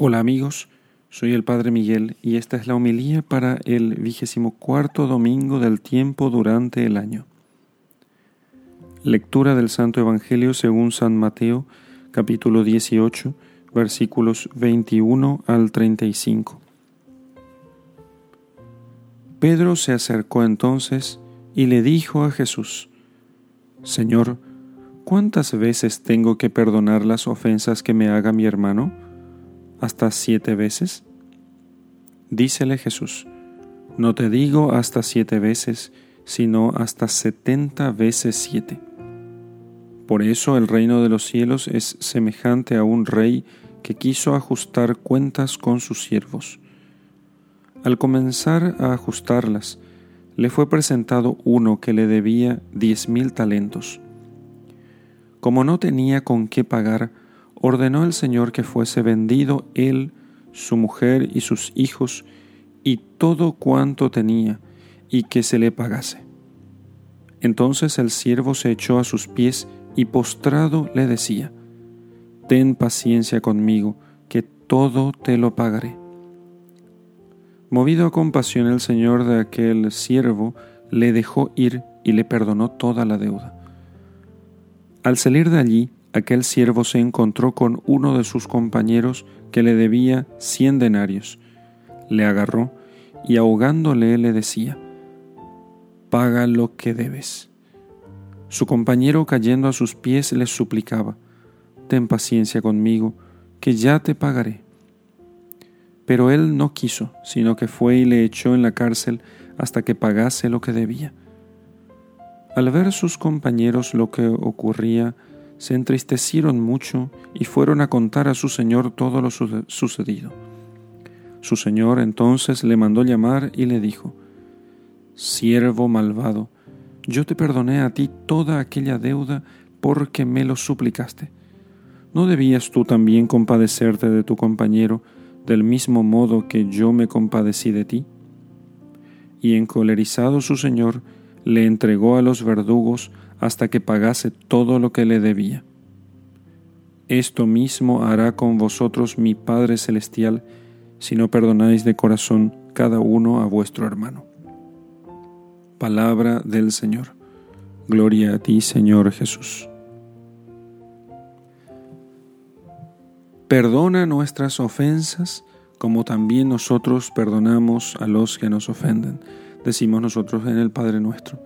Hola amigos, soy el Padre Miguel y esta es la homilía para el vigésimo cuarto domingo del tiempo durante el año. Lectura del Santo Evangelio según San Mateo, capítulo 18, versículos 21 al 35. Pedro se acercó entonces y le dijo a Jesús, Señor, ¿cuántas veces tengo que perdonar las ofensas que me haga mi hermano? Hasta siete veces? Dícele Jesús, no te digo hasta siete veces, sino hasta setenta veces siete. Por eso el reino de los cielos es semejante a un rey que quiso ajustar cuentas con sus siervos. Al comenzar a ajustarlas, le fue presentado uno que le debía diez mil talentos. Como no tenía con qué pagar, ordenó el Señor que fuese vendido él, su mujer y sus hijos, y todo cuanto tenía, y que se le pagase. Entonces el siervo se echó a sus pies y postrado le decía, Ten paciencia conmigo, que todo te lo pagaré. Movido a compasión el Señor de aquel siervo, le dejó ir y le perdonó toda la deuda. Al salir de allí, aquel siervo se encontró con uno de sus compañeros que le debía cien denarios. Le agarró y ahogándole le decía, Paga lo que debes. Su compañero cayendo a sus pies le suplicaba, Ten paciencia conmigo, que ya te pagaré. Pero él no quiso, sino que fue y le echó en la cárcel hasta que pagase lo que debía. Al ver sus compañeros lo que ocurría, se entristecieron mucho y fueron a contar a su señor todo lo sucedido. Su señor entonces le mandó llamar y le dijo, Siervo malvado, yo te perdoné a ti toda aquella deuda porque me lo suplicaste. ¿No debías tú también compadecerte de tu compañero del mismo modo que yo me compadecí de ti? Y encolerizado su señor, le entregó a los verdugos hasta que pagase todo lo que le debía. Esto mismo hará con vosotros mi Padre Celestial, si no perdonáis de corazón cada uno a vuestro hermano. Palabra del Señor. Gloria a ti, Señor Jesús. Perdona nuestras ofensas como también nosotros perdonamos a los que nos ofenden, decimos nosotros en el Padre nuestro.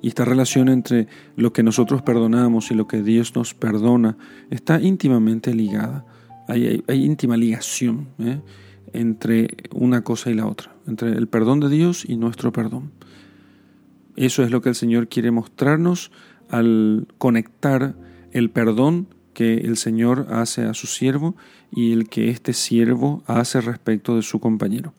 Y esta relación entre lo que nosotros perdonamos y lo que Dios nos perdona está íntimamente ligada. Hay, íntima ligación ¿eh? entre una cosa y la otra, entre el perdón de Dios y nuestro perdón. Eso es lo que el Señor quiere mostrarnos al conectar el perdón que el Señor hace a su siervo y el que este siervo hace respecto de su compañero.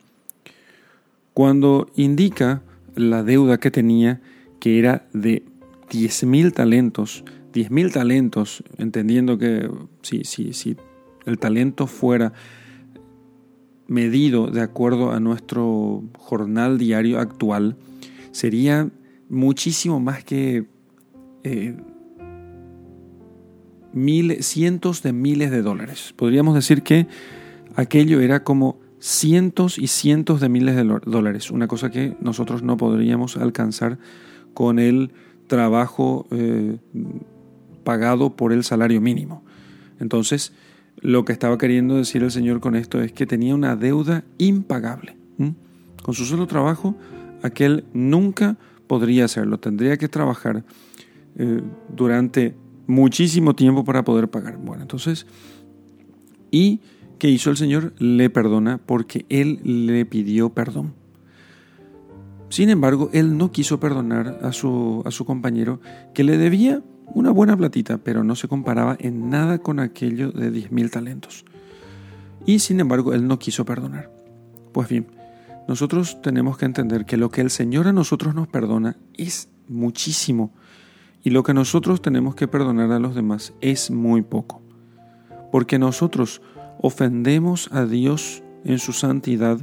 Cuando indica la deuda que tenía, que era de 10.000 talentos, 10.000 talentos, entendiendo que si, si, si el talento fuera medido de acuerdo a nuestro jornal diario actual, sería muchísimo más que eh, cientos de miles de dólares. Podríamos decir que aquello era como cientos y cientos de miles de dólares, una cosa que nosotros no podríamos alcanzar con el trabajo eh, pagado por el salario mínimo. Entonces, lo que estaba queriendo decir el Señor con esto es que tenía una deuda impagable. Con su solo trabajo, aquel nunca podría hacerlo, tendría que trabajar eh, durante muchísimo tiempo para poder pagar. Bueno, entonces, ¿y qué hizo el Señor? Le perdona porque Él le pidió perdón. Sin embargo, él no quiso perdonar a su, a su compañero que le debía una buena platita, pero no se comparaba en nada con aquello de diez mil talentos. Y sin embargo, él no quiso perdonar. Pues bien, nosotros tenemos que entender que lo que el Señor a nosotros nos perdona es muchísimo y lo que nosotros tenemos que perdonar a los demás es muy poco. Porque nosotros ofendemos a Dios en su santidad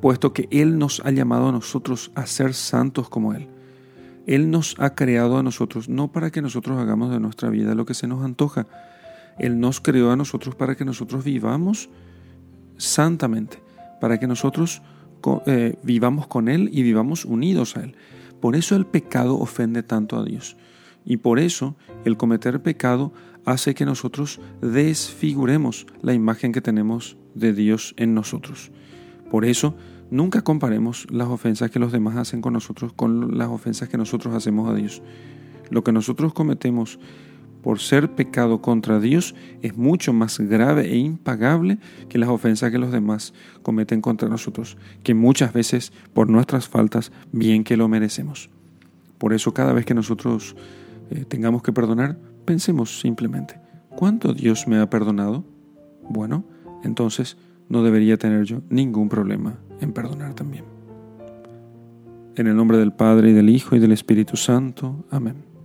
puesto que Él nos ha llamado a nosotros a ser santos como Él. Él nos ha creado a nosotros no para que nosotros hagamos de nuestra vida lo que se nos antoja. Él nos creó a nosotros para que nosotros vivamos santamente, para que nosotros eh, vivamos con Él y vivamos unidos a Él. Por eso el pecado ofende tanto a Dios. Y por eso el cometer pecado hace que nosotros desfiguremos la imagen que tenemos de Dios en nosotros. Por eso nunca comparemos las ofensas que los demás hacen con nosotros con las ofensas que nosotros hacemos a Dios. Lo que nosotros cometemos por ser pecado contra Dios es mucho más grave e impagable que las ofensas que los demás cometen contra nosotros, que muchas veces por nuestras faltas bien que lo merecemos. Por eso cada vez que nosotros eh, tengamos que perdonar, pensemos simplemente, ¿cuánto Dios me ha perdonado? Bueno, entonces no debería tener yo ningún problema en perdonar también. En el nombre del Padre y del Hijo y del Espíritu Santo. Amén.